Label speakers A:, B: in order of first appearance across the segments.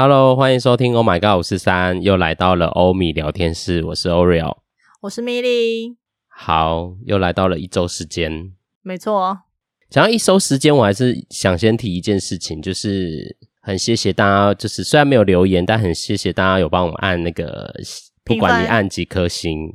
A: Hello，欢迎收听 Oh My God 五四三，又来到了欧米聊天室，我是 Oreo，
B: 我是米莉。
A: 好，又来到了一周时间，
B: 没错。
A: 讲到一周时间，我还是想先提一件事情，就是很谢谢大家，就是虽然没有留言，但很谢谢大家有帮我们按那个，不管你按几颗星。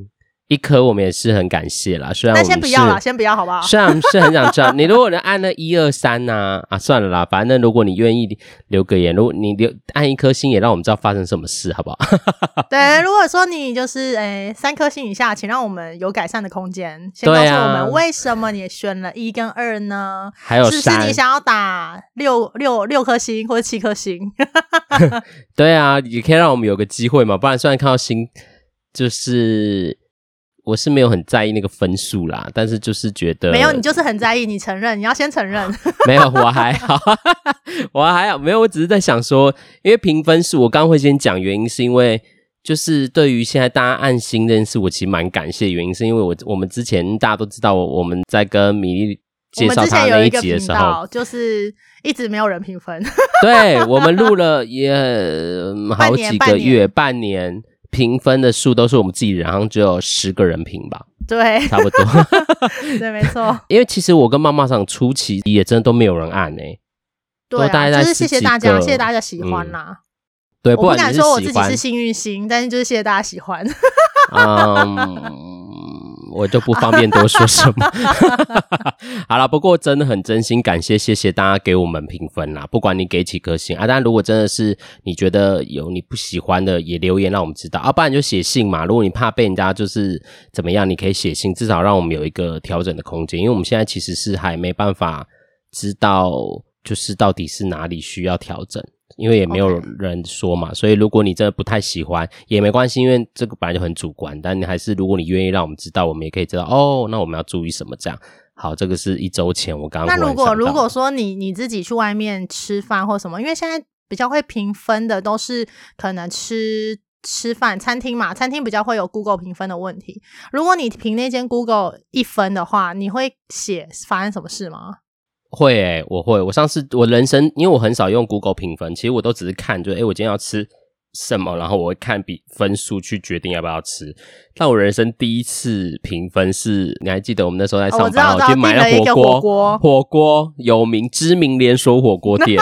A: 一颗我们也是很感谢啦，虽然我们
B: 先不要啦，先不要好不好？
A: 虽然是很想知道，你如果能按那一二三呐，啊，算了啦，反正如果你愿意留个言，如果你留按一颗星，也让我们知道发生什么事，好不好？
B: 对，如果说你就是诶、欸、三颗星以下，请让我们有改善的空间。先告诉我们为什么你选了一跟二呢？
A: 还有
B: 是不是你想要打六六六颗星或者七颗星？
A: 对啊，也可以让我们有个机会嘛，不然虽然看到星就是。我是没有很在意那个分数啦，但是就是觉得
B: 没有，你就是很在意，你承认，你要先承认。
A: 没有，我还好，我还好，没有，我只是在想说，因为评分数，我刚刚会先讲原因，是因为就是对于现在大家按星认识，我其实蛮感谢的。原因是因为我我们之前大家都知道，我们在跟米粒介绍他那一集的时候，
B: 就是一直没有人评分。
A: 对，我们录了也好几个月，半年。半年评分的数都是我们自己人，好像只有十个人评吧，
B: 对，
A: 差不多，
B: 对，没错。
A: 因为其实我跟妈妈上初期也真的都没有人按诶、欸，
B: 对、啊，就是谢谢大家，谢谢大家喜欢啦、嗯。
A: 对，
B: 我不敢说我自己是幸运星，但是就是谢谢大家喜欢。
A: 嗯。我就不方便多说什么。好了，不过真的很真心感谢，谢谢大家给我们评分啦。不管你给几颗星啊，但如果真的是你觉得有你不喜欢的，也留言让我们知道啊，不然就写信嘛。如果你怕被人家就是怎么样，你可以写信，至少让我们有一个调整的空间。因为我们现在其实是还没办法知道，就是到底是哪里需要调整。因为也没有人说嘛.所以如果你真的不太喜欢也没关系，因为这个本来就很主观。但你还是，如果你愿意让我们知道，我们也可以知道哦。那我们要注意什么？这样好，这个是一周前我刚刚。
B: 那如果如果说你你自己去外面吃饭或什么，因为现在比较会评分的都是可能吃吃饭餐厅嘛，餐厅比较会有 Google 评分的问题。如果你评那间 Google 一分的话，你会写发生什么事吗？
A: 会诶、欸，我会。我上次我人生，因为我很少用 Google 评分，其实我都只是看，就诶、欸，我今天要吃什么，然后我会看比分数去决定要不要吃。但我人生第一次评分是，你还记得我们那时候在上班，哦、我，我去买了火锅，火锅有名知名连锁火锅店，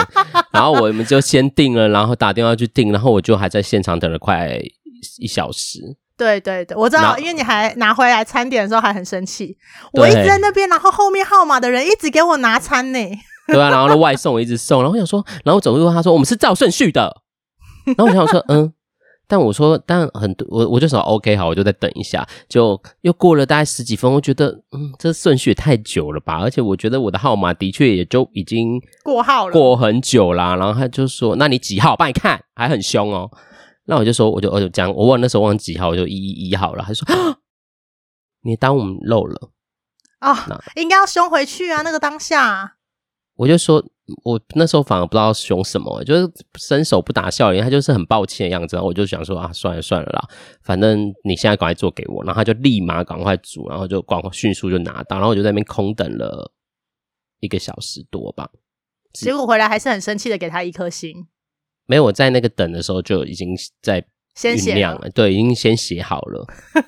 A: 然后我们就先订了，然后打电话去订，然后我就还在现场等了快一小时。
B: 对对对，我知道，因为你还拿回来餐点的时候还很生气，我一直在那边，然后后面号码的人一直给我拿餐呢。
A: 对啊，然后那外送我一直送，然后我想说，然后我走路他说我们是照顺序的，然后我想说嗯，但我说但很多我我就说 OK 好，我就再等一下，就又过了大概十几分，我觉得嗯这顺序也太久了吧，而且我觉得我的号码的确也就已经
B: 过号了，
A: 过很久啦，然后他就说那你几号？帮你看，还很凶哦。那我就说，我就我就讲，我忘那时候忘几号，我就一一一号了。他说：“ 你当我们漏了
B: 啊、哦？应该要凶回去啊！那个当下，
A: 我就说，我那时候反而不知道凶什么，就是伸手不打笑脸，他就是很抱歉的样子。然后我就想说啊，算了算了啦，反正你现在赶快做给我。然后他就立马赶快煮，然后就赶快迅速就拿到，然后我就在那边空等了一个小时多吧。
B: 结果回来还是很生气的，给他一颗星。
A: 没有，我在那个等的时候就已经在
B: 先写
A: 了，对，已经先写好了，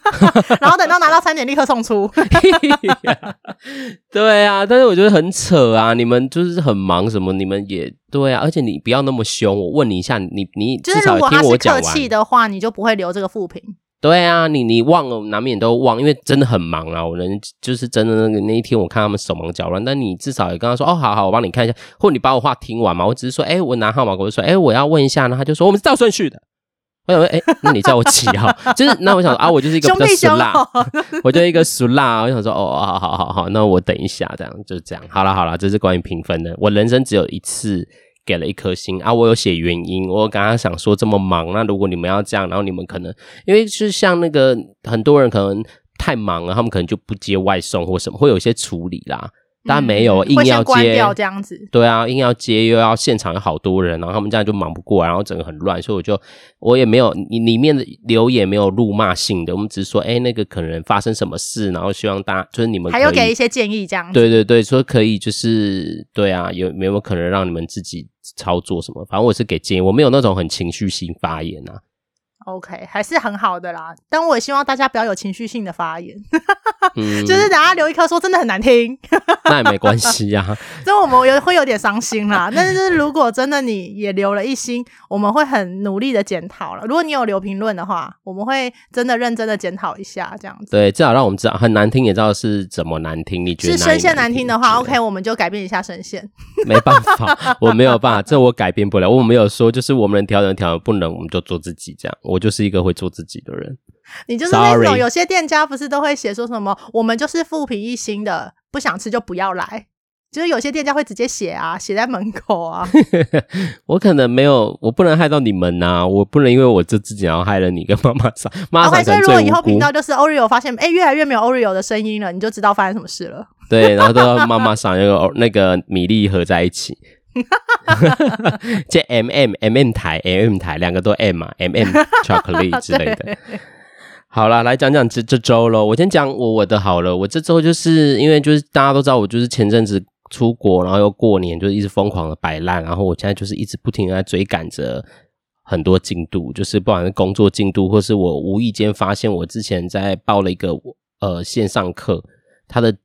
B: 然后等到拿到餐点立刻送出。
A: 对啊，但是我觉得很扯啊！你们就是很忙什么？你们也对啊，而且你不要那么凶。我问你一下，你你至少听我讲完，就是如果他是客气
B: 的话，你就不会留这个负评。
A: 对啊，你你忘了，难免都忘，因为真的很忙啊。我人就是真的那个那一天，我看他们手忙脚乱。但你至少也跟他说，哦，好好，我帮你看一下，或你把我话听完嘛。我只是说，哎，我拿号码，我就说，哎，我要问一下，然后他就说，我们是照顺序的。我想说，哎，那你叫我几号？就是那我想说啊，我就是一个比较俗辣，我就一个俗辣。我想说，哦，好好好好，那我等一下，这样就这样。好了好了，这是关于评分的。我人生只有一次。给了一颗星啊，我有写原因。我刚刚想说这么忙，那如果你们要这样，然后你们可能因为是像那个很多人可能太忙了，他们可能就不接外送或什么，会有一些处理啦。但没有硬要接
B: 这样子，
A: 对啊，硬要接又要现场有好多人，然后他们这样就忙不过来，然后整个很乱，所以我就我也没有你里面的留言没有辱骂性的，我们只是说，哎，那个可能发生什么事，然后希望大家就是你们
B: 还有给一些建议这样子，
A: 对对对，说可以就是对啊，有没有可能让你们自己操作什么？反正我是给建议，我没有那种很情绪性发言啊。
B: OK，还是很好的啦，但我也希望大家不要有情绪性的发言，
A: 嗯、
B: 就是等下留一颗说真的很难听，
A: 那也没关系呀、啊，
B: 所以我们有会有点伤心啦。但是如果真的你也留了一星，我们会很努力的检讨了。如果你有留评论的话，我们会真的认真的检讨一下，这样子。
A: 对，至少让我们知道很难听，也知道是怎么难听。你觉得是
B: 声线难听的话，OK，我们就改变一下声线。
A: 没办法，我没有办法，这我改变不了。我没有说就是我们能调整调整，不能我们就做自己这样。我就是一个会做自己的人，
B: 你就是那种有些店家不是都会写说什么，我们就是复评一星的，不想吃就不要来。就是有些店家会直接写啊，写在门口啊。
A: 我可能没有，我不能害到你们呐、啊，我不能因为我这自己然后害了你跟妈妈桑。妈妈桑所以如果
B: 以后频道就是 Oreo 发现哎、欸、越来越没有 Oreo 的声音了，你就知道发生什么事了。
A: 对，然后都要妈妈桑那个那个米粒合在一起。这 M M M M 台 M M 台两个都 M 嘛 M M 巧克力之类的。好啦，来讲讲这这周喽。我先讲我我的好了。我这周就是因为就是大家都知道，我就是前阵子出国，然后又过年，就是一直疯狂的摆烂。然后我现在就是一直不停的在追赶着很多进度，就是不管是工作进度，或是我无意间发现我之前在报了一个呃线上课，它的。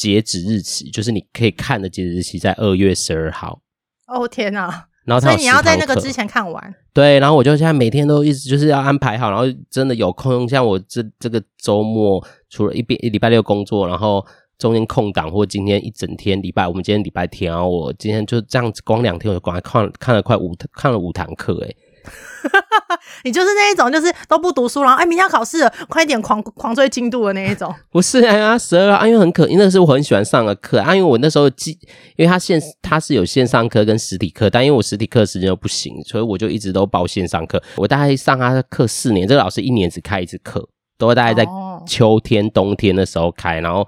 A: 截止日期就是你可以看的截止日期在二月十二号。
B: 哦天哪！
A: 然后
B: 所以你要在那个之前看完。
A: 对，然后我就现在每天都一直就是要安排好，然后真的有空，像我这这个周末除了一边一礼拜六工作，然后中间空档或今天一整天礼拜，我们今天礼拜天，然后我今天就这样子光两天我就光看看了快五看了五堂课诶。
B: 你就是那一种，就是都不读书，然后哎，明天要考试了，快点狂狂追进度的那一种。
A: 不是啊，十二啊，因为很可，因为那是我很喜欢上的课啊，因为我那时候记，因为他线他是有线上课跟实体课，但因为我实体课时间又不行，所以我就一直都报线上课。我大概上他的课四年，这个老师一年只开一次课，都会大概在秋天、哦、冬天的时候开，然后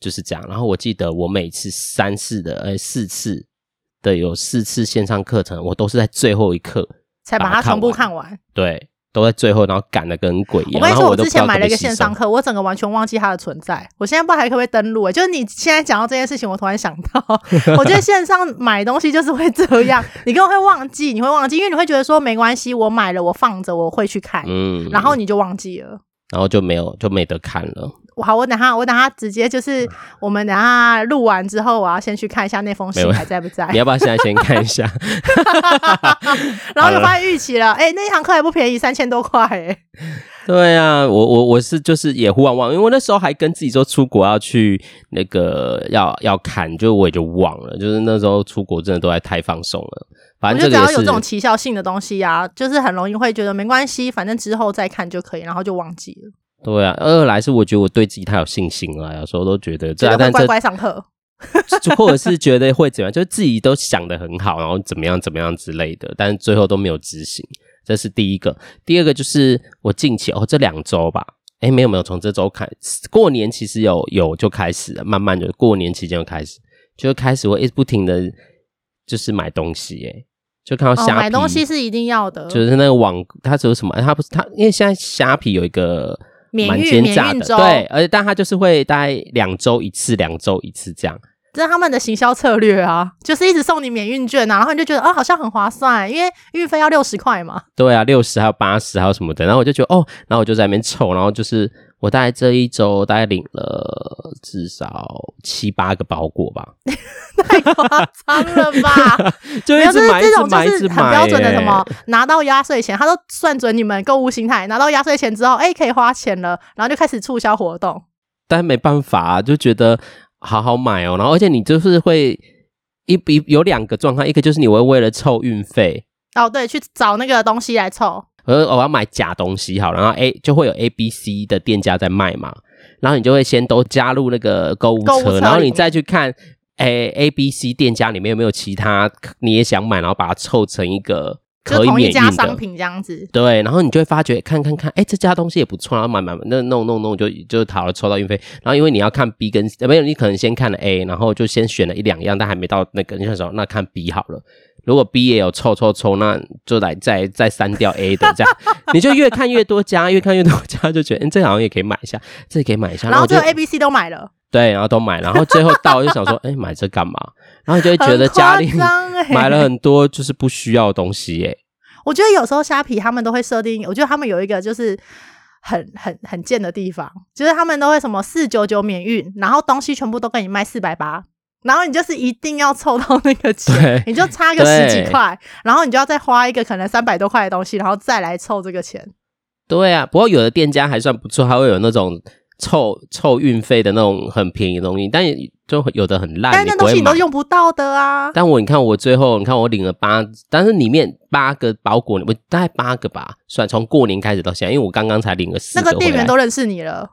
A: 就是这样。然后我记得我每次三次的，呃，四次的有四次线上课程，我都是在最后一课。
B: 才把它全部看完，
A: 对，都在最后，然后赶得跟鬼一样。
B: 我跟你说，我之前买了一个线上课，我整个完全忘记它的存在。我现在不知道还可不可以登录？哎，就是你现在讲到这件事情，我突然想到，我觉得线上买东西就是会这样，你根本会忘记，你会忘记，因为你会觉得说没关系，我买了，我放着，我会去看，嗯，然后你就忘记了，
A: 然后就没有，就没得看了。
B: 好，我等下，我等下直接就是，我们等下录完之后，我要先去看一下那封信还在不在。
A: 你要不要现在先看一下？
B: 然后就发现逾期了，哎、欸，那一堂课还不便宜，三千多块，哎。
A: 对啊，我我我是就是也忽忘忘，因为我那时候还跟自己说出国要去那个要要看，就我也就忘了，就是那时候出国真的都还太放松了。反正只要
B: 有这种奇效性的东西啊，就是很容易会觉得没关系，反正之后再看就可以，然后就忘记了。
A: 对啊，二来是我觉得我对自己太有信心了，有时候都觉得这，
B: 但乖乖上课，
A: 或者是觉得会怎样，就自己都想得很好，然后怎么样怎么样之类的，但是最后都没有执行，这是第一个。第二个就是我近期哦，这两周吧，诶没有没有，从这周开始，过年其实有有就开始了，慢慢的过年期间就开始，就开始我一直不停的，就是买东西，哎就看到虾皮、哦，
B: 买东西是一定要的，
A: 就是那个网，它只有什么？它不是它，因为现在虾皮有一个。
B: 免运免运周，
A: 对，而且但他就是会大概两周一次，两周一次这样。
B: 这是他们的行销策略啊，就是一直送你免运券啊，然后你就觉得哦，好像很划算，因为运费要六十块嘛。
A: 对啊，六十还有八十还有什么的，然后我就觉得哦，然后我就在那边凑，然后就是我大概这一周大概领了至少七八个包裹吧。
B: 太夸张了吧？
A: 就一直买，
B: 这种就是很标准的什么，拿到压岁钱，他都算准你们购物心态，拿到压岁钱之后，哎，可以花钱了，然后就开始促销活动。
A: 但没办法啊，就觉得。好好买哦，然后而且你就是会一比有两个状况，一个就是你会为了凑运费。
B: 哦，对，去找那个东西来凑。
A: 呃，我要买假东西好，然后 A 就会有 A、B、C 的店家在卖嘛，然后你就会先都加入那个购物车，购物车，然后你再去看 A、A、B、C 店家里面有没有其他你也想买，然后把它凑成一个可以免运的
B: 商品这样子。
A: 对，然后你就会发觉看看看，哎，这家东西也不错，然后买买买，那弄弄弄就就好了，抽到运费。然后因为你要看 B 跟没有，你可能先看了 A，然后就先选了一两样，但还没到那个，你想说那看 B 好了。如果 B 也有抽抽抽，那就来再再删掉 A 的这样，你就越看越多家，越看越多家，就觉得，嗯，这好像也可以买一下，这也可以买一下，
B: 然后就 A、B、C 都买了，
A: 对，然后都买，然后最后到就想说，哎，买这干嘛？然后你就会觉得家里买了很多就是不需要的东西耶。
B: 我觉得有时候虾皮他们都会设定，我觉得他们有一个就是很很很贱的地方，就是他们都会什么四九九免运，然后东西全部都给你卖四百八。然后你就是一定要凑到那个钱，你就差个十几块，然后你就要再花一个可能三百多块的东西，然后再来凑这个钱。
A: 对啊，不过有的店家还算不错，还会有那种凑凑运费的那种很便宜的东西，但就有的很烂，
B: 但那东西你都用不到的啊。
A: 但我你看我最后你看我领了八，但是里面八个包裹，我大概八个吧，算从过年开始到现在，因为我刚刚才领了四个。
B: 那个店员都认识你了，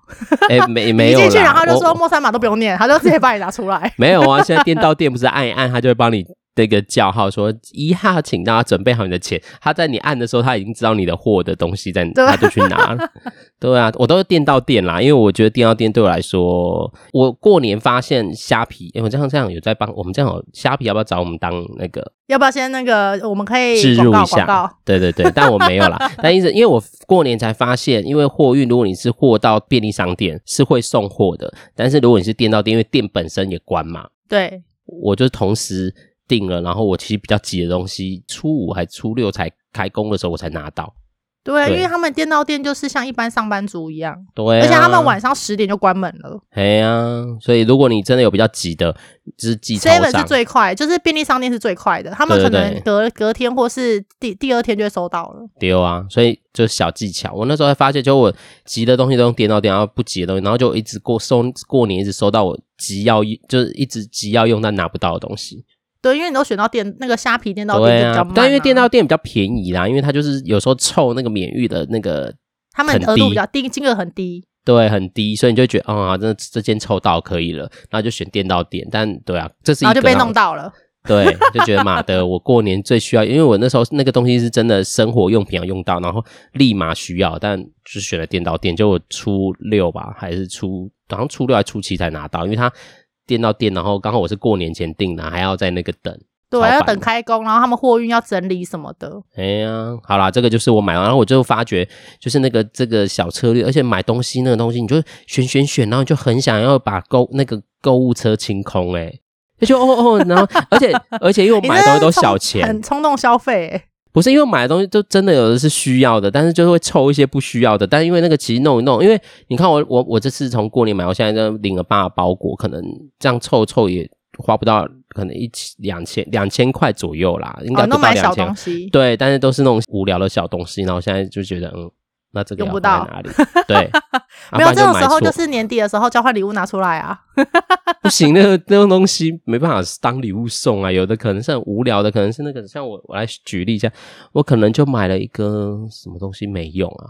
A: 哎、欸，没 没有。
B: 进去然后就说莫三码都不用念，他就直接帮你拿出来。
A: 没有啊，现在店到店不是按一按，他就会帮你。这个叫号说一号，请大家准备好你的钱。他在你按的时候，他已经知道你的货的东西在，他就去拿了。对啊，我都是店到店啦，因为我觉得店到店对我来说，我过年发现虾皮，哎，我这样这样有在帮我们这样，虾皮要不要找我们当那个？
B: 要不要先那个？我们可以
A: 置入一下。对对对，但我没有啦。但意思，因为我过年才发现，因为货运，如果你是货到便利商店是会送货的，但是如果你是店到店，因为店本身也关嘛。
B: 对，
A: 我就同时。定了，然后我其实比较急的东西，初五还初六才开工的时候，我才拿到。
B: 对，对，因为他们电到店就是像一般上班族一样，
A: 对、啊，
B: 而且他们晚上十点就关门了。
A: 对呀、啊，所以如果你真的有比较急的，就是寄超商，
B: 是最快，就是便利商店是最快的，他们可能隔隔天或是第第二天就会收到了。
A: 对啊，所以就小技巧。我那时候还发现，就我急的东西都用电到店，然后不急的东西，然后就一直过收过年，一直收到我急要就是一直急要用但拿不到的东西。
B: 对，因为你都选到店那个虾皮店到店比较慢，啊，
A: 但因为店到店比较便宜啦，因为它就是有时候凑那个免运的那个，
B: 他们额度比较低，金额很低，
A: 对，很低，所以你就觉得啊，这这件凑到可以了，然后就选店到店。但对啊，这是一个
B: 然后就被弄到了，
A: 对，就觉得妈的，我过年最需要，因为我那时候那个东西是真的生活用品要用到，然后立马需要，但就是选了店到店，就我初六吧，还是初好像初六还是初七才拿到，因为它。店到店，然后刚好我是过年前订的，还要在那个等，
B: 对，要等开工，然后他们货运要整理什么的。
A: 哎呀，好啦，这个就是我买完，然后我就发觉，就是那个这个小策略，而且买东西那个东西，你就选选选，然后就很想要把购那个购物车清空，哎，就哦哦，然后而且而且因为我买的东西都小钱，
B: 很冲动消费，哎。
A: 不是因为买的东西就真的有的是需要的，但是就会凑一些不需要的。但因为那个其实弄一弄，因为你看我我我这次从过年买，我现在就领了八个包裹，可能这样凑凑也花不到，可能一千两千两千块左右啦，应该不到两千。哦，都买小东西。对，但是都是那种无聊的小东西，然后现在就觉得嗯。那这个用不到哪里？对，
B: 没有这种时候，就是年底的时候交换礼物拿出来啊。
A: 不行，那个那种东西没办法当礼物送啊。有的可能是很无聊的，可能是那个像我我来举例一下，我可能就买了一个什么东西没用啊。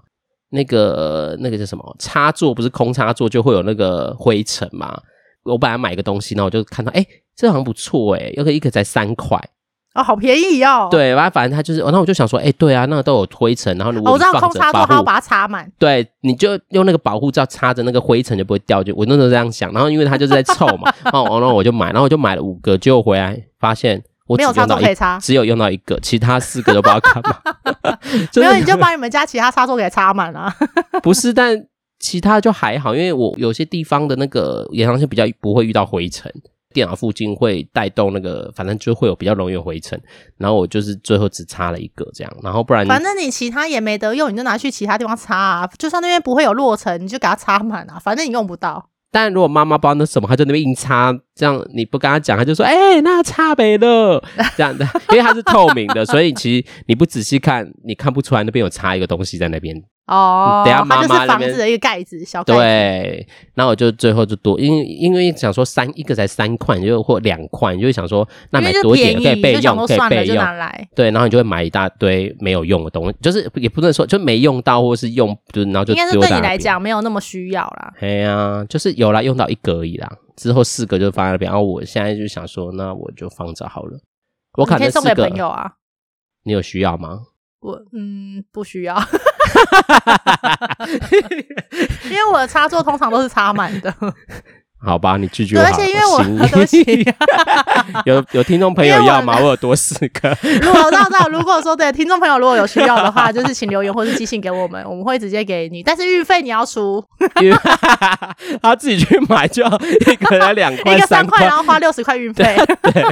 A: 那个那个叫什么插座？不是空插座就会有那个灰尘嘛？我本来买一个东西，然后我就看到，哎，这好像不错哎，有个一个才三块。
B: 哦，好便宜哦！
A: 对，反正反正他就是，然后我就想说，哎、欸，对啊，那个都有灰尘，然后如果我知道空插座，他要把它插满。对，你就用那个保护罩插着，那个灰尘就不会掉。就我那时候这样想，然后因为他就是在臭嘛，然 后然后我就买，然后我就买了五个，结果回来发现我没有插座可以插，只有用到一个，其他四个都不知道干嘛。
B: 没有，你就把你们家其他插座给插满了。
A: 不是，但其他就还好，因为我有些地方的那个延长线比较不会遇到灰尘。电脑附近会带动那个，反正就会有比较容易有灰尘。然后我就是最后只插了一个这样，然后不然
B: 反正你其他也没得用，你就拿去其他地方插啊。就算那边不会有落尘，你就给它插满啊，反正你用不到。
A: 但如果妈妈不知道那什么，她就那边硬插，这样你不跟他讲，他就说：“哎、欸，那差没了。”这样的，因为它是透明的，所以其实你不仔细看，你看不出来那边有插一个东西在那边。
B: 哦，
A: 等下妈妈
B: 就是房子的一个盖子，小盖子。
A: 对，那我就最后就多，因为因为想说三一个才三块，就或两块，你就会想说那买多一点可以备用，可以备用。对，然后你就会买一大堆没有用的东西，就是也不能说就没用到，或是用，就然后就应该是对你来讲
B: 没有那么需要啦。
A: 哎呀，就是有啦，用到一个而已啦，之后四个就放在那边。然后我现在就想说，那我就放着好了。我可能
B: 送给朋友啊。
A: 你有需要吗？
B: 我嗯不需要，因为我的插座通常都是插满的。
A: 好吧，你拒绝我。
B: 而且因为我 对不起，
A: 有有听众朋友要吗？我，我有多四个。
B: 如果到到，如果说对听众朋友如果有需要的话，就是请留言或是寄信给我们，我们会直接给你。但是运费你要出，
A: 他自己去买就要一个人两块，
B: 一个三块，然后花六十块运费，
A: 对，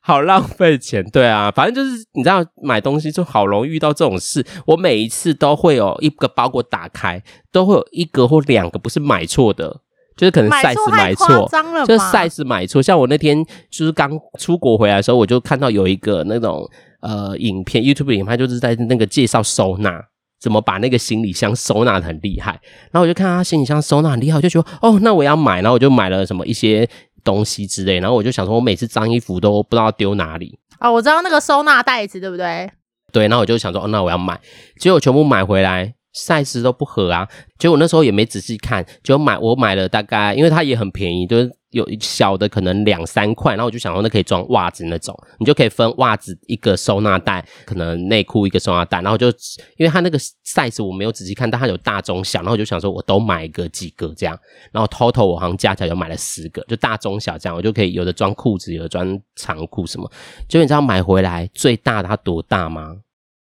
A: 好浪费钱。对啊，反正就是你知道买东西就好容易遇到这种事。我每一次都会有一个包裹打开，都会有一个或两个不是买错的。就是可能 size 买错，就是 size 买错。像我那天就是刚出国回来的时候，我就看到有一个那种呃影片，YouTube 影片，就是在那个介绍收纳，怎么把那个行李箱收纳的很厉害。然后我就看他行李箱收纳很厉害，我就觉得哦，那我要买。然后我就买了什么一些东西之类。然后我就想说，我每次脏衣服都不知道丢哪里。
B: 哦，我知道那个收纳袋子，对不对？
A: 对。然后我就想说，哦，那我要买。结果全部买回来。Size 都不合啊，结果我那时候也没仔细看，就买我买了大概，因为它也很便宜，就是有小的可能两三块，然后我就想说那可以装袜子那种，你就可以分袜子一个收纳袋，可能内裤一个收纳袋，然后就因为它那个 size 我没有仔细看，但它有大中小，然后我就想说我都买个几个这样，然后 total 我好像加起来就买了十个，就大中小这样，我就可以有的装裤子，有的装长裤什么，结果你知道买回来最大的它多大吗？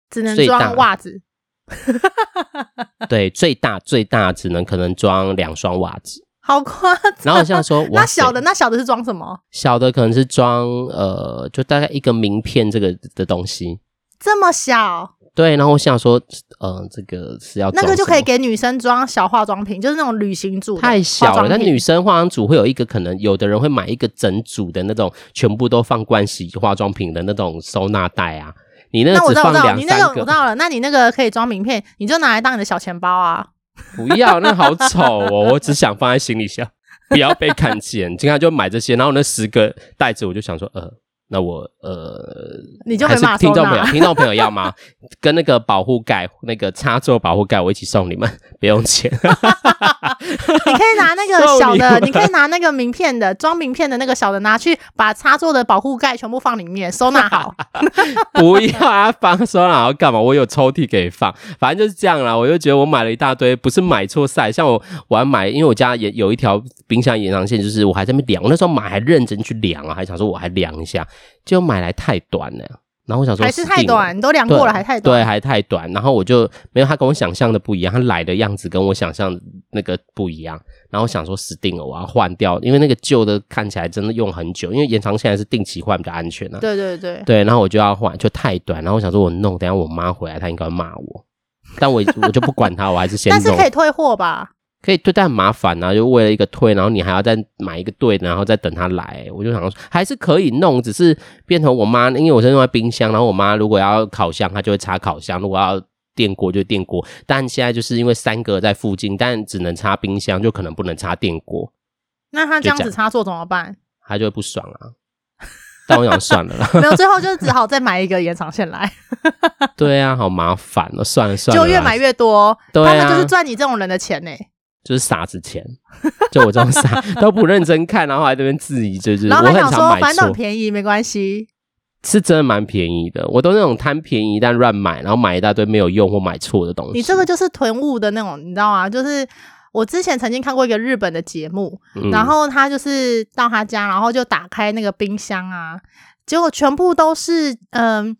B: 只能装袜子。
A: 对，最大最大只能可能装两双袜子，
B: 好夸张。
A: 然后像说，
B: 那小的那小的是装什么？
A: 小的可能是装呃，就大概一个名片这个的东西，
B: 这么小。
A: 对，然后我想说，呃，这个是要
B: 那个就可以给女生装小化妆品，就是那种旅行组。
A: 太小了，但女生化妆组会有一个可能，有的人会买一个整组的那种，全部都放盥洗化妆品的那种收纳袋啊。你那个只放两三个，
B: 你那个我知道了。那你那个可以装名片，你就拿来当你的小钱包啊。
A: 不要，那好丑哦！我只想放在行李箱，不要被看见。经常就买这些，然后那十个袋子，我就想说，呃。那我呃，
B: 你就还是
A: 听众朋友，听众朋友要吗？跟那个保护盖，那个插座保护盖，我一起送你们，不用钱。你
B: 可以拿那个小的，你，你可以拿那个名片的装名片的那个小的，拿去把插座的保护盖全部放里面收纳好。
A: 不要啊，放收纳好干嘛？我有抽屉可以放，反正就是这样啦。我就觉得我买了一大堆，不是买错 size，像我我还买，因为我家也有一条冰箱延长线，就是我还在那边量，我那时候买还认真去量啊，还想说我还量一下。就买来太短了，然后我想说
B: 还是太短，你都量过了还太短，
A: 对，还太短。然后我就没有他跟我想象的不一样，他来的样子跟我想象那个不一样。然后我想说死定了，我要换掉，因为那个旧的看起来真的用很久，因为延长线还是定期换比较安全啊。
B: 对对对
A: 对，然后我就要换，就太短。然后我想说我弄，等下我妈回来，她应该骂我，但我我就不管她，我还是先 弄。
B: 但是可以退货吧？
A: 可以退，但很麻烦啊，就为了一个退，然后你还要再买一个对的，然后再等他来。我就想说，还是可以弄，只是变成我妈，因为我是用在冰箱，然后我妈如果要烤箱，她就会插烤箱；如果要电锅，就电锅。但现在就是因为三个在附近，但只能插冰箱，就可能不能插电锅。
B: 那他这样子插座怎么办？
A: 他就会不爽啊。但我想算了啦，
B: 没有，最后就只好再买一个延长线来。
A: 对啊，好麻烦哦，算了算了，
B: 就越买越多。
A: 对啊，
B: 他们就是赚你这种人的钱呢。
A: 就是傻子钱，就我这种傻 都不认真看，然后还在那边质疑，就是
B: 然后还想说
A: 我很常买错，
B: 反正很便宜没关系，
A: 是真的蛮便宜的。我都那种贪便宜但乱买，然后买一大堆没有用或买错的东西。
B: 你这个就是囤物的那种，你知道吗？就是我之前曾经看过一个日本的节目，嗯、然后他就是到他家，然后就打开那个冰箱啊，结果全部都是嗯，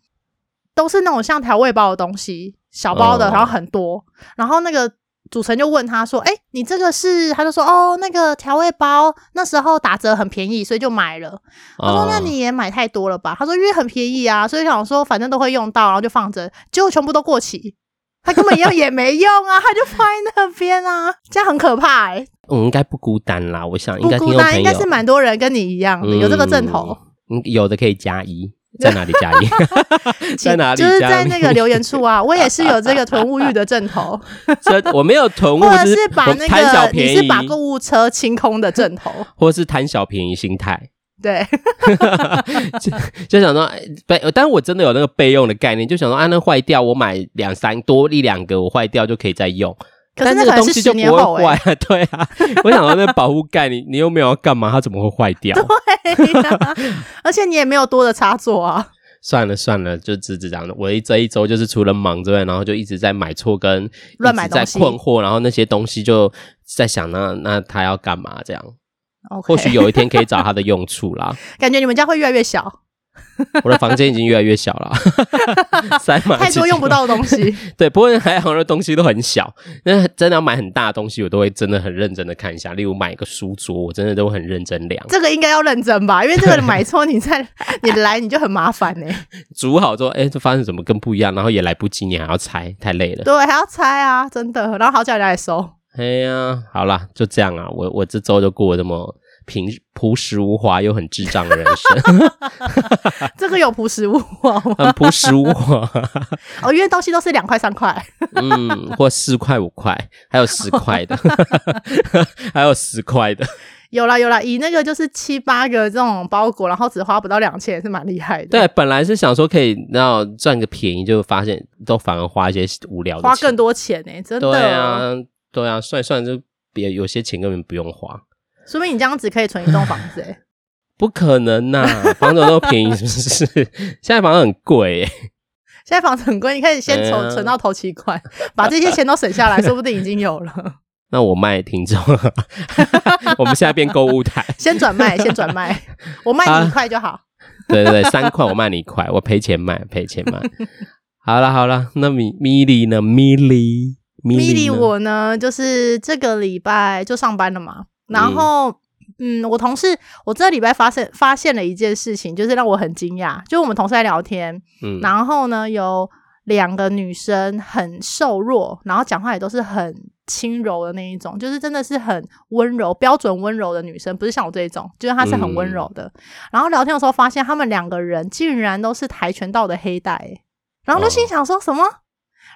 B: 都是那种像调味包的东西，小包的，然后很多，嗯、然后那个。主持人就问他说：“哎、欸，你这个是？”他就说：“哦，那个调味包那时候打折很便宜，所以就买了。”他说：“那你也买太多了吧？”他说：“因为很便宜啊，所以想说反正都会用到，然后就放着，结果全部都过期，他根本用也没用啊，他就放在那边啊，这样很可怕哎、欸。”嗯，
A: 应该不孤单啦，我想应该不孤
B: 单，应该是蛮多人跟你一样的，有这个症头，
A: 嗯，有的可以加一。在哪里加一？在哪里？
B: 就是在那个留言处啊！我也是有这个囤物欲的阵头。
A: 这我没有囤物，
B: 或者是把那个你是把购物车清空的阵头，
A: 或者是贪小便宜心态。
B: 对，
A: 就就想说备，但是我真的有那个备用的概念，就想说啊，那坏掉我买两三多一两个，我坏掉就可以再用。
B: 可是那个东西就不会坏啊，
A: 对啊，我想说那保护盖，你你又没有要干嘛，它怎么会坏掉？
B: 对啊，而且你也没有多的插座啊，
A: 算了算了，就只只这样的。我一这一周就是除了忙之外，然后就一直在买错跟
B: 乱买
A: 在困惑，然后那些东西就在想那，那那他要干嘛？这
B: 样.
A: 或许有一天可以找他的用处啦。
B: 感觉你们家会越来越小。
A: 我的房间已经越来越小了，塞满
B: 太多用不到的东西。
A: 对，不过还好的东西都很小。那真的要买很大的东西，我都会真的很认真的看一下。例如买一个书桌，我真的都很认真量。
B: 这个应该要认真吧？因为这个买错，你再你来你就很麻烦呢。
A: 煮好之后，哎，这发现怎么跟不一样？然后也来不及，你还要拆，太累了。
B: 对，还要拆啊，真的。然后好叫人家来收。
A: 哎呀，好啦，就这样啊。我我这周就过这么。平朴实无华又很智障的人生，
B: 这个有朴实无华吗？
A: 很朴实无华
B: 哦，因为东西都是两块三块，
A: 嗯，或四块五块，还有十块的，还有十块的，
B: 有啦有啦，以那个就是七八个这种包裹，然后只花不到两千，也是蛮厉害的。
A: 对，本来是想说可以然后赚个便宜，就发现都反而花一些无聊的，
B: 花更多钱呢、欸，真的。
A: 对啊，对啊，算算就别有些钱根本不用花。
B: 说明你这样子可以存一栋房子哎，
A: 不可能呐、啊！房子都便宜是不是？现在房子很贵哎，
B: 现在房子很贵，你可以先存存到头期款，把这些钱都省下来，说不定已经有了。
A: 那我卖听众，我们现在变购物台，
B: 先转卖，先转卖，我卖你一块就好。
A: 对对对，三块我卖你一块，我赔钱卖，赔钱卖。好了好了，那米米莉呢？米莉
B: 米莉我呢，就是这个礼拜就上班了嘛。然后，嗯，嗯，我同事，我这礼拜发现发现了一件事情，就是让我很惊讶。就我们同事在聊天，嗯，然后呢，有两个女生很瘦弱，然后讲话也都是很轻柔的那一种，就是真的是很温柔，标准温柔的女生，不是像我这一种，就是她是很温柔的。嗯，然后聊天的时候发现，他们两个人竟然都是跆拳道的黑带，然后就心想说什么？哦，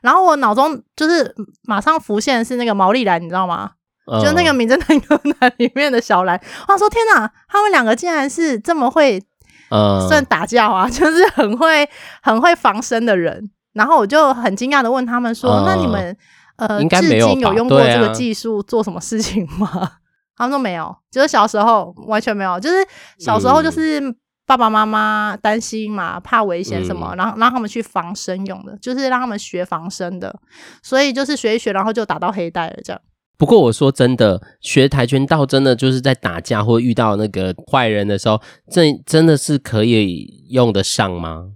B: 然后我脑中就是马上浮现的是那个毛利兰，你知道吗？就那个《名侦探柯南》里面的小兰，我说天哪，他们两个竟然是这么会，呃，算打架啊，就是很会很会防身的人。然后我就很惊讶的问他们说：“呃、那你们呃，至今有用过这个技术做什么事情吗？”啊、他们说没有，就是小时候完全没有，就是小时候就是爸爸妈妈担心嘛，怕危险什么，嗯、然后让他们去防身用的，就是让他们学防身的，所以就是学一学，然后就打到黑带了这样。
A: 不过我说真的，学跆拳道真的就是在打架或遇到那个坏人的时候，这真的是可以用得上吗？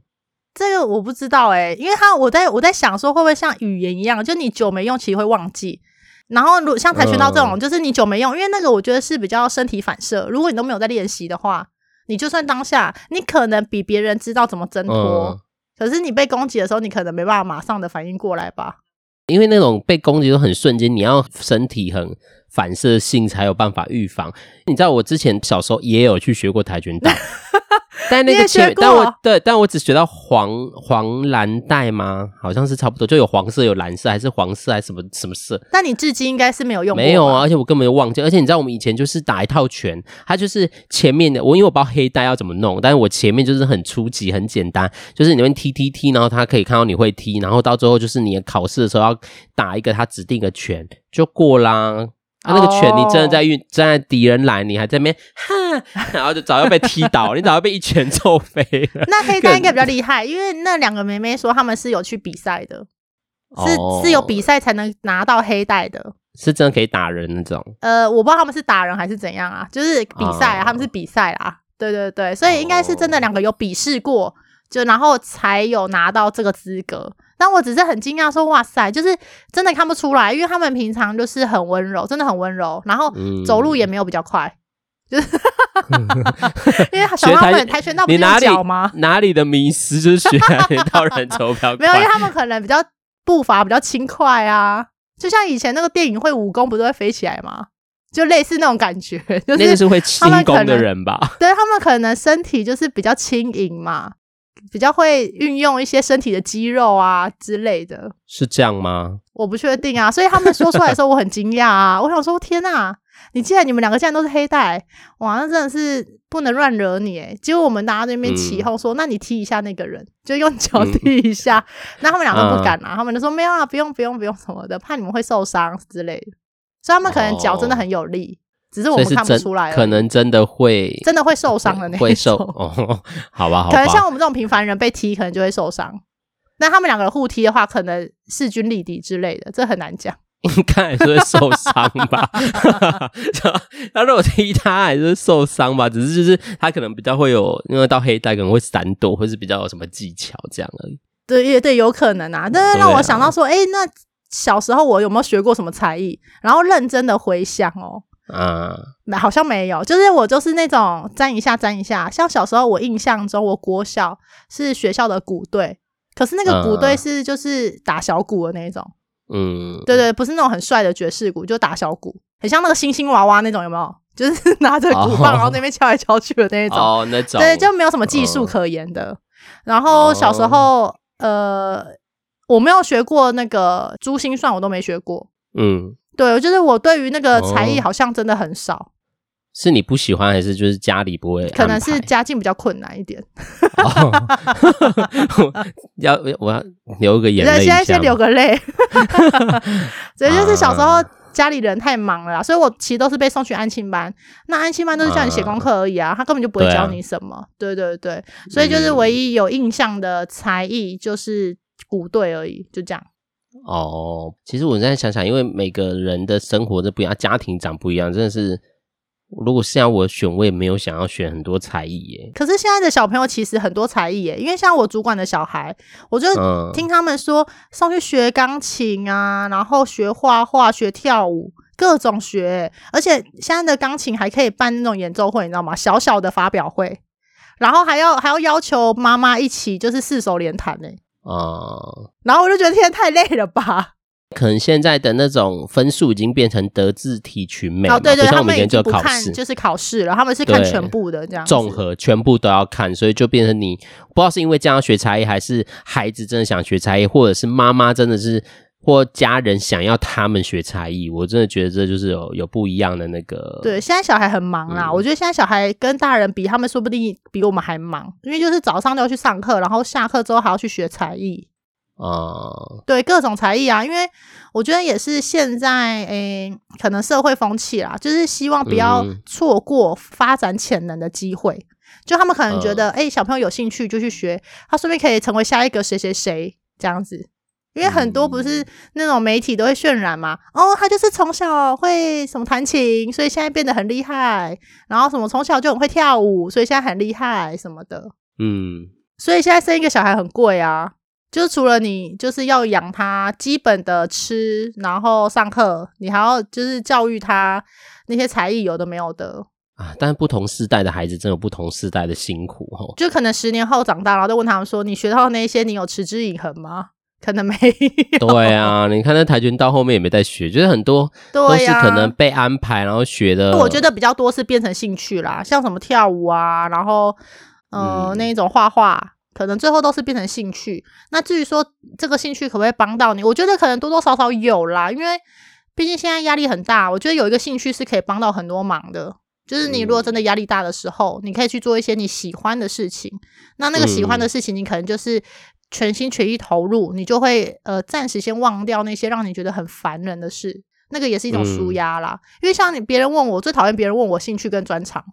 B: 这个我不知道哎、欸，因为他我在我在想说会不会像语言一样，就你久没用，其实会忘记。然后如像跆拳道这种，就是你久没用，嗯、因为那个我觉得是比较身体反射。如果你都没有在练习的话，你就算当下你可能比别人知道怎么挣脱，嗯、可是你被攻击的时候，你可能没办法马上的反应过来吧。
A: 因为那种被攻击都很瞬间，你要身体很反射性才有办法预防。你知道我之前小时候也有去学过跆拳道。但那个前，但我对，但我只学到黄黄蓝带吗？好像是差不多，就有黄色、有蓝色，还是黄色，还是什么什么色？
B: 但你至今应该是没有用过，
A: 没有啊！而且我根本就忘记。而且你知道，我们以前就是打一套拳，它就是前面的我，因为我不知道黑带要怎么弄，但是我前面就是很初级、很简单，就是你们踢踢踢，然后他可以看到你会踢，然后到最后就是你考试的时候要打一个他指定的拳就过啦。啊，那个拳，你真的在运，站在敌人来，你还在那边，哼，然后就早就被踢倒，你早就被一拳揍飞了。
B: 那黑带应该比较厉害，因为那两个妹妹说他们是有去比赛的，是、哦、是有比赛才能拿到黑带的，
A: 是真的可以打人那种。
B: 呃，我不知道他们是打人还是怎样啊，就是比赛啊，哦、他们是比赛啦，对对对，所以应该是真的两个有比试过，就然后才有拿到这个资格。但我只是很惊讶，说哇塞，就是真的看不出来，因为他们平常就是很温柔，真的很温柔，然后走路也没有比较快，嗯、就是 因为小他们跆拳道不是用脚吗？
A: 哪里的迷失就是 学跆拳道人走比较快？
B: 没有，因为他们可能比较步伐比较轻快啊，就像以前那个电影会武功不是会飞起来吗？就类似那种感觉，就是
A: 那个是会轻功的人吧？
B: 对，他们可能身体就是比较轻盈嘛。比较会运用一些身体的肌肉啊之类的，
A: 是这样吗？
B: 我不确定啊，所以他们说出来的时候，我很惊讶啊！我想说，天哪，你既然你们两个现在都是黑带，哇，那真的是不能乱惹你诶。结果我们大家在那边起哄说，嗯、那你踢一下那个人，就用脚踢一下。嗯、那他们两个不敢啊，嗯、他们就说没有啊，不用不用不用什么的，怕你们会受伤之类的。所以他们可能脚真的很有力。哦只是我们看不出来，
A: 可能真的会
B: 真的会受伤的那种，
A: 会受哦，好吧，好吧，
B: 可能像我们这种平凡人被踢，可能就会受伤。那他们两个互踢的话，可能势均力敌之类的，这很难讲。
A: 应该还是会受伤吧？他如果踢他，还是受伤吧？只是就是他可能比较会有，因为到黑带可能会闪躲，或是比较有什么技巧这样而已。
B: 对，也对，有可能啊。但是让我想到说，哎、欸，那小时候我有没有学过什么才艺？然后认真的回想哦，啊，好像没有。就是我就是那种沾一下沾一下。像小时候我印象中，我国小是学校的鼓队，可是那个鼓队是就是打小鼓的那种。嗯，对对，不是那种很帅的爵士鼓，就打小鼓，很像那个星星娃娃那种，有没有？就是 拿着鼓棒，然后那边敲来敲去的那种。哦，那种。对，就没有什么技术可言的。然后小时候。呃，我没有学过那个珠心算，我都没学过。嗯，对，就是我对于那个才艺好像真的很少。哦。
A: 是你不喜欢，还是就是家里不会？
B: 可能是家境比较困难一点。
A: 要我要流个眼泪，
B: 现在先流个泪。所以就是小时候。家里人太忙了啦，所以我其实都是被送去安亲班。那安亲班都是叫你写功课而已啊，他根本就不会教你什么。对，啊、对对对，所以就是唯一有印象的才艺就是鼓队而已，就这样。
A: 哦，其实我现在想想，因为每个人的生活都不一样，家庭长不一样，真的是。如果是要我选，我也没有想要选很多才艺耶。
B: 可是现在的小朋友其实很多才艺耶，因为像我主管的小孩，我就听他们说送去学钢琴啊，然后学画画、学跳舞，各种学。而且现在的钢琴还可以办那种演奏会，你知道吗？小小的发表会，然后还要还要要求妈妈一起就是四手联弹呢。啊，然后我就觉得天太累了吧。
A: 可能现在的那种分数已经变成德智体群美，哦，对对，他们已经不看
B: 就是考试了，他们是看全部的这样，
A: 综合全部都要看，所以就变成你不知道是因为这样学才艺，还是孩子真的想学才艺，或者是妈妈真的是或家人想要他们学才艺，我真的觉得这就是有有不一样的那个。
B: 对，现在小孩很忙啦，嗯，我觉得现在小孩跟大人比，他们说不定比我们还忙，因为就是早上都要去上课，然后下课之后还要去学才艺。哦，对，各种才艺啊，因为我觉得也是现在，诶，可能社会风气啦，就是希望不要错过发展潜能的机会。嗯、就他们可能觉得，诶，小朋友有兴趣就去学，他顺便可以成为下一个谁谁谁这样子。因为很多不是那种媒体都会渲染嘛，哦，他就是从小会什么弹琴，所以现在变得很厉害，然后什么从小就很会跳舞，所以现在很厉害什么的。嗯，所以现在生一个小孩很贵啊。就除了你就是要养他基本的吃，然后上课，你还要就是教育他那些才艺，有的没有的
A: 啊。但是不同世代的孩子真有不同世代的辛苦哦。
B: 就可能十年后长大，然后就问他们说：“你学到那些，你有持之以恒吗？”可能没有。
A: 对啊，你看那跆拳道后面也没在学，就是很多都是可能被安排然后学的。
B: 我觉得比较多是变成兴趣啦，像什么跳舞啊，然后呃、嗯、那一种画画。可能最后都是变成兴趣。那至于说这个兴趣可不可以帮到你，我觉得可能多多少少有啦，因为毕竟现在压力很大。我觉得有一个兴趣是可以帮到很多忙的，就是你如果真的压力大的时候，你可以去做一些你喜欢的事情。那那个喜欢的事情，你可能就是全心全意投入，你就会呃暂时先忘掉那些让你觉得很烦人的事，那个也是一种舒压啦。因为像你别人问我，最讨厌别人问我兴趣跟专长。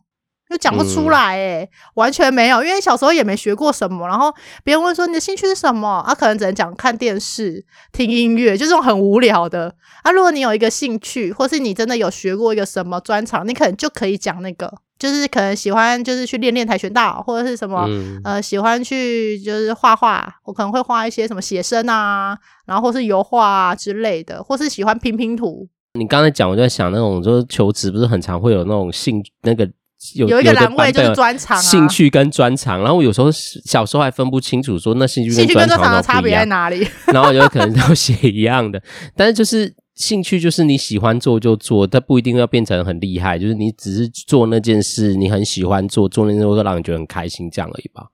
B: 又讲不出来诶、欸嗯、完全没有，因为小时候也没学过什么。然后别人问说你的兴趣是什么，啊，可能只能讲看电视、听音乐，就这种很无聊的。啊，如果你有一个兴趣，或是你真的有学过一个什么专长，你可能就可以讲那个，就是可能喜欢就是去练练跆拳道，或者是什么、嗯、呃喜欢去就是画画，我可能会画一些什么写生啊，然后或是油画啊之类的，或是喜欢拼拼图。你
A: 刚才讲，我就在想那种就是求职不是很常会有那种兴那个。有，
B: 有一个栏位就是专长、啊，
A: 兴趣跟专长。然后我有时候小时候还分不清楚，说那兴趣跟专长的差别在哪里。然后我就可能都写一样的，但是就是兴趣就是你喜欢做就做，它不一定要变成很厉害，就是你只是做那件事，你很喜欢做，做那件事会让你觉得很开心，这样而已吧。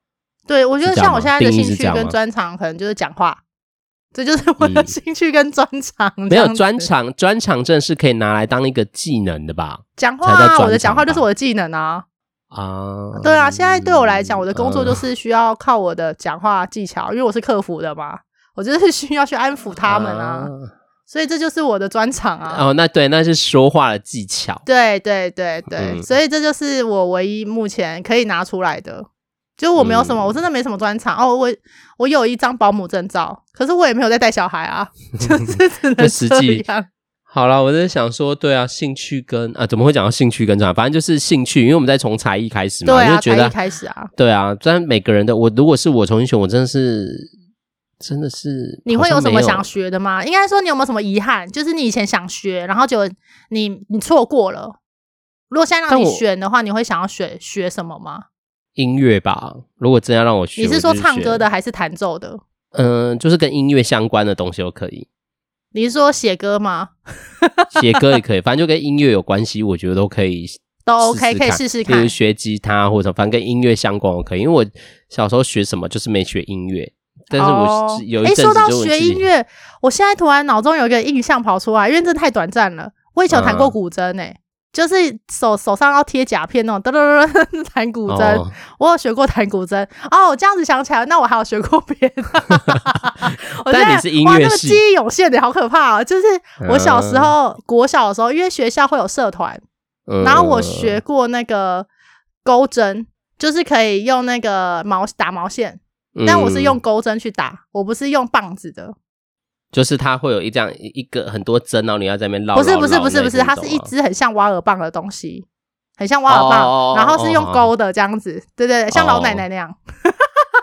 B: 对，我觉得像我现在的兴趣跟专长，可能就是讲话。这就是我的兴趣跟专长、嗯。没
A: 有专长，专长真的是可以拿来当一个技能的吧？
B: 讲话啊，我的讲话就是我的技能啊！啊，对啊，现在对我来讲，我的工作就是需要靠我的讲话技巧，因为我是客服的嘛，我就是需要去安抚他们啊。所以这就是我的专长啊。
A: 哦，那对，那是说话的技巧。
B: 对对对对，
A: 嗯、
B: 所以这就是我唯一目前可以拿出来的。就我没有什么，嗯、我真的没什么专长哦。我我有一张保姆证照，可是我也没有在带小孩啊，就是只能这样。
A: 好了，我在想说，对啊，兴趣跟啊，怎么会讲到兴趣跟这样？反正就是兴趣，因为我们在从才艺开始嘛，
B: 对啊，
A: 就觉得
B: 才艺开始啊，
A: 对啊。虽然每个人的我，如果是我重新选，我真的是，真的是，
B: 你会有什么想学的吗？应该说，你有没有什么遗憾？就是你以前想学，然后就你你错过了。如果现在让你选的话，你会想要学学什么吗？
A: 音乐吧。如果真要让我学，
B: 你是说唱歌的还是弹奏的？
A: 嗯，就是跟音乐相关的东西都可以。
B: 你是说写歌吗？
A: 写歌也可以，反正就跟音乐有关系，我觉得都可以
B: 都 OK，可以试试看。
A: 比如学吉他或者反正跟音乐相关，我可以。因为我小时候学什么就是没学音乐，但是我有一阵子就、
B: 哦欸、说到学音乐，我现在突然脑中有一个印象跑出来，因为这太短暂了。我以前有弹过古筝诶、欸。嗯就是手手上要贴甲片那种，噔噔噔 弹古筝。Oh. 我有学过弹古筝哦。这样子想起来，那我还有学过别的。我
A: 但你是音乐系，
B: 哇，那个记忆涌现的好可怕哦。就是我小时候、嗯、国小的时候，因为学校会有社团，嗯、然后我学过那个钩针，就是可以用那个毛打毛线，但我是用钩针去打，我不是用棒子的。
A: 就是它会有一这样一个很多针，然后你要在那边绕。
B: 不是不是不是不是，它是一支很像挖耳棒的东西，很像挖耳棒，哦、然后是用钩的这样子，哦、对对对，像老奶奶那样。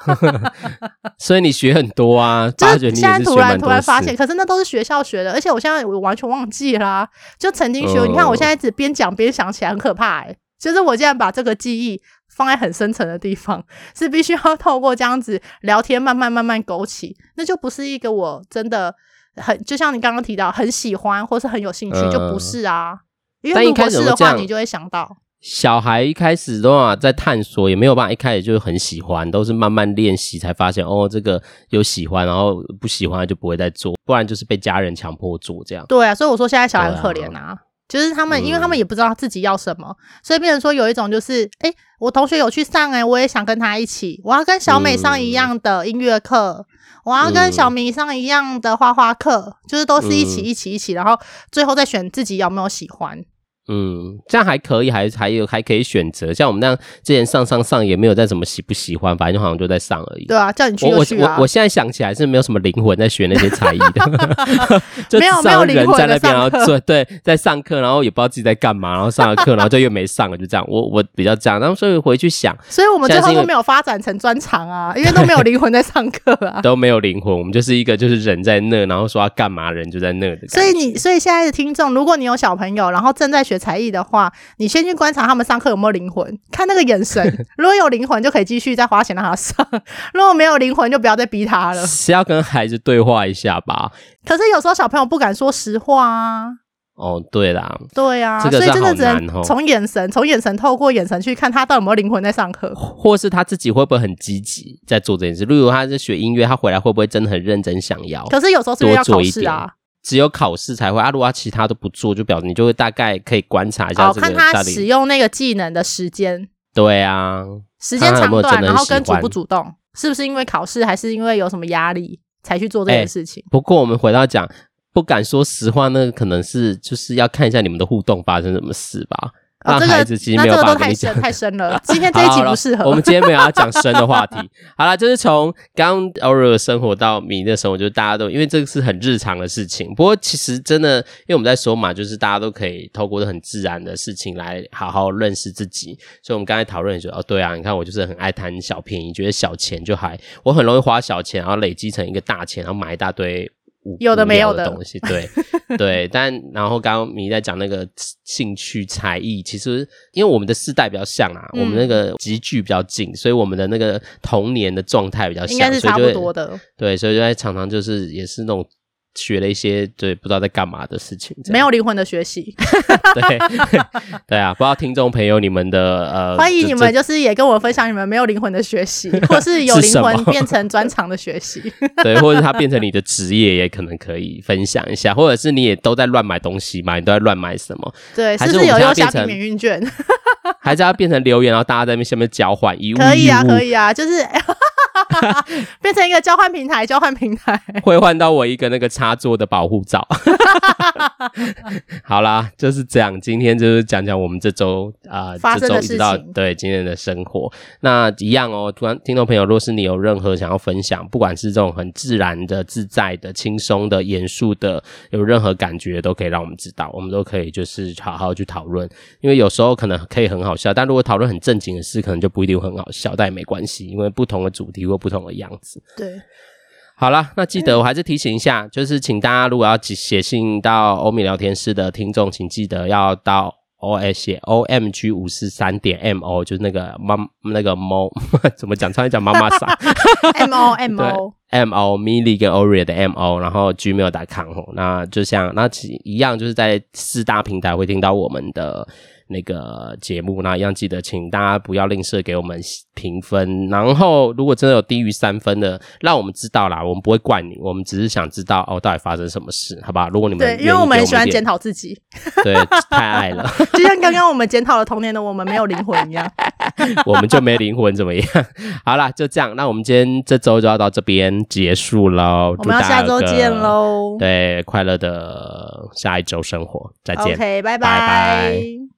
B: 哦、
A: 所以你学很多啊，
B: 就是现在突然突然发现，可是那都是学校学的，而且我现在我完全忘记啦、啊。就曾经学，嗯、你看我现在只边讲边想起来，很可怕哎、欸。就是我竟然把这个记忆放在很深层的地方，是必须要透过这样子聊天，慢慢慢慢勾起，那就不是一个我真的很，就像你刚刚提到很喜欢或是很有兴趣，就不是啊。因为如果是的话，你就会想到
A: 小孩一开始的话在探索，也没有办法一开始就很喜欢，都是慢慢练习才发现哦，这个有喜欢，然后不喜欢就不会再做，不然就是被家人强迫做这样。
B: 对啊，所以我说现在小孩很可怜啊。就是他们，因为他们也不知道自己要什么，嗯、所以变成说有一种就是，哎、欸，我同学有去上、欸，哎，我也想跟他一起，我要跟小美上一样的音乐课，嗯、我要跟小明上一样的画画课，就是都是一起一起一起，然后最后再选自己有没有喜欢。
A: 嗯，这样还可以，还还有还可以选择，像我们那样之前上上上也没有在什么喜不喜欢，反正就好像就在上而已。
B: 对啊，叫你去去、啊、
A: 我我我现在想起来是没有什么灵魂在学那些才艺的，就
B: 没有没有灵魂
A: 在那边，然后对对在上课，然后也不知道自己在干嘛，然后上了课，然后就又没上了，就这样。我我比较这样，然后所以回去想，
B: 所以我们最后都没有发展成专长啊，因为都没有灵魂在上课啊，
A: 都没有灵魂，我们就是一个就是人在那，然后说要干嘛，人就在那的。
B: 所以你所以现在的听众，如果你有小朋友，然后正在学才艺的话。你先去观察他们上课有没有灵魂，看那个眼神。如果有灵魂，就可以继续再花钱让他上；如果没有灵魂，就不要再逼他了。
A: 是要跟孩子对话一下吧？
B: 可是有时候小朋友不敢说实话啊。
A: 哦，对啦，
B: 对啊，
A: 这个
B: 所以真的只能从眼神，从眼神透过眼神去看他到底有没有灵魂在上课，
A: 或是他自己会不会很积极在做这件事。例如他是学音乐，他回来会不会真的很认真想要？
B: 可是有时候是要考试啊。
A: 只有考试才会啊！如果他其他都不做，就表示你就会大概可以观察一下这个。
B: 哦，看他使用那个技能的时间。
A: 对啊，
B: 时间长短，然后跟主不主动，是不是因为考试，还是因为有什么压力才去做这件事情？
A: 欸，不过我们回到讲，不敢说实话，那个可能是就是要看一下你们的互动发生什么事吧。让孩子其实没有办法跟你讲，
B: 这个、太深了。今天这一集不适合。
A: 我们今天没有要讲深的话题。好了，就是从刚偶尔生活到米的生活，就是大家都因为这个是很日常的事情。不过其实真的，因为我们在说嘛，就是大家都可以透过很自然的事情来好好认识自己。所以我们刚才讨论说，哦，对啊，你看我就是很爱贪小便宜，觉得小钱就还我很容易花小钱，然后累积成一个大钱，然后买一大堆。
B: 有的没有的，
A: 的东西，对对，但然后刚刚米在讲那个兴趣才艺，其实因为我们的世代比较像啊，嗯、我们那个集聚比较近，所以我们的那个童年的状态比较像，应该
B: 是差不多的，
A: 对，所以就在常常就是也是那种。学了一些对不知道在干嘛的事情，
B: 没有灵魂的学习。
A: 对 对啊，不知道听众朋友你们的呃，
B: 欢迎你们就是也跟我分享你们没有灵魂的学习，或是有灵魂变成专长的学习。
A: 对，或者是他变成你的职业，也可能可以分享一下。或者是你也都在乱买东西嘛？你都在乱买什么？
B: 对，是不是有用虾皮免运券？
A: 还是要变成留言，然后大家在那下面交换衣物？
B: 可以啊，可以啊，就是。变成一个交换平台，交换平台
A: 会换到我一个那个插座的保护罩。好啦，就是这样。今天就是讲讲我们这周啊，呃、
B: 发生的
A: 这周一直到对今天的生活。那一样哦，突然听众朋友，若是你有任何想要分享，不管是这种很自然的、自在的、轻松的、严肃的，有任何感觉，都可以让我们知道，我们都可以就是好好去讨论。因为有时候可能可以很好笑，但如果讨论很正经的事，可能就不一定很好笑，但也没关系，因为不同的主题或不同的样子。
B: 对。
A: 好了，那记得我还是提醒一下，嗯、就是请大家如果要写信到欧米聊天室的听众，请记得要到 O S 写 O M G 五四三点 M O，就是那个妈那个猫 怎么讲？差点讲妈妈傻
B: M O M O
A: M O Milly 跟 Oria 的 M O，然后 Gmail.com，那就像那其一样，就是在四大平台会听到我们的。那个节目，那一样记得，请大家不要吝啬给我们评分。然后，如果真的有低于三分的，让我们知道啦，我们不会怪你，我们只是想知道哦，到底发生什么事，好吧？如果你们
B: 对，因为我们很喜欢检讨自己，
A: 对，太爱了，
B: 就像刚刚我们检讨了童年的我们没有灵魂一样，
A: 我们就没灵魂怎么样？好啦，就这样，那我们今天这周就要到这边结束喽，
B: 我们要下周见喽，
A: 对，快乐的下一周生活，再见
B: ，OK，拜拜。
A: 拜拜。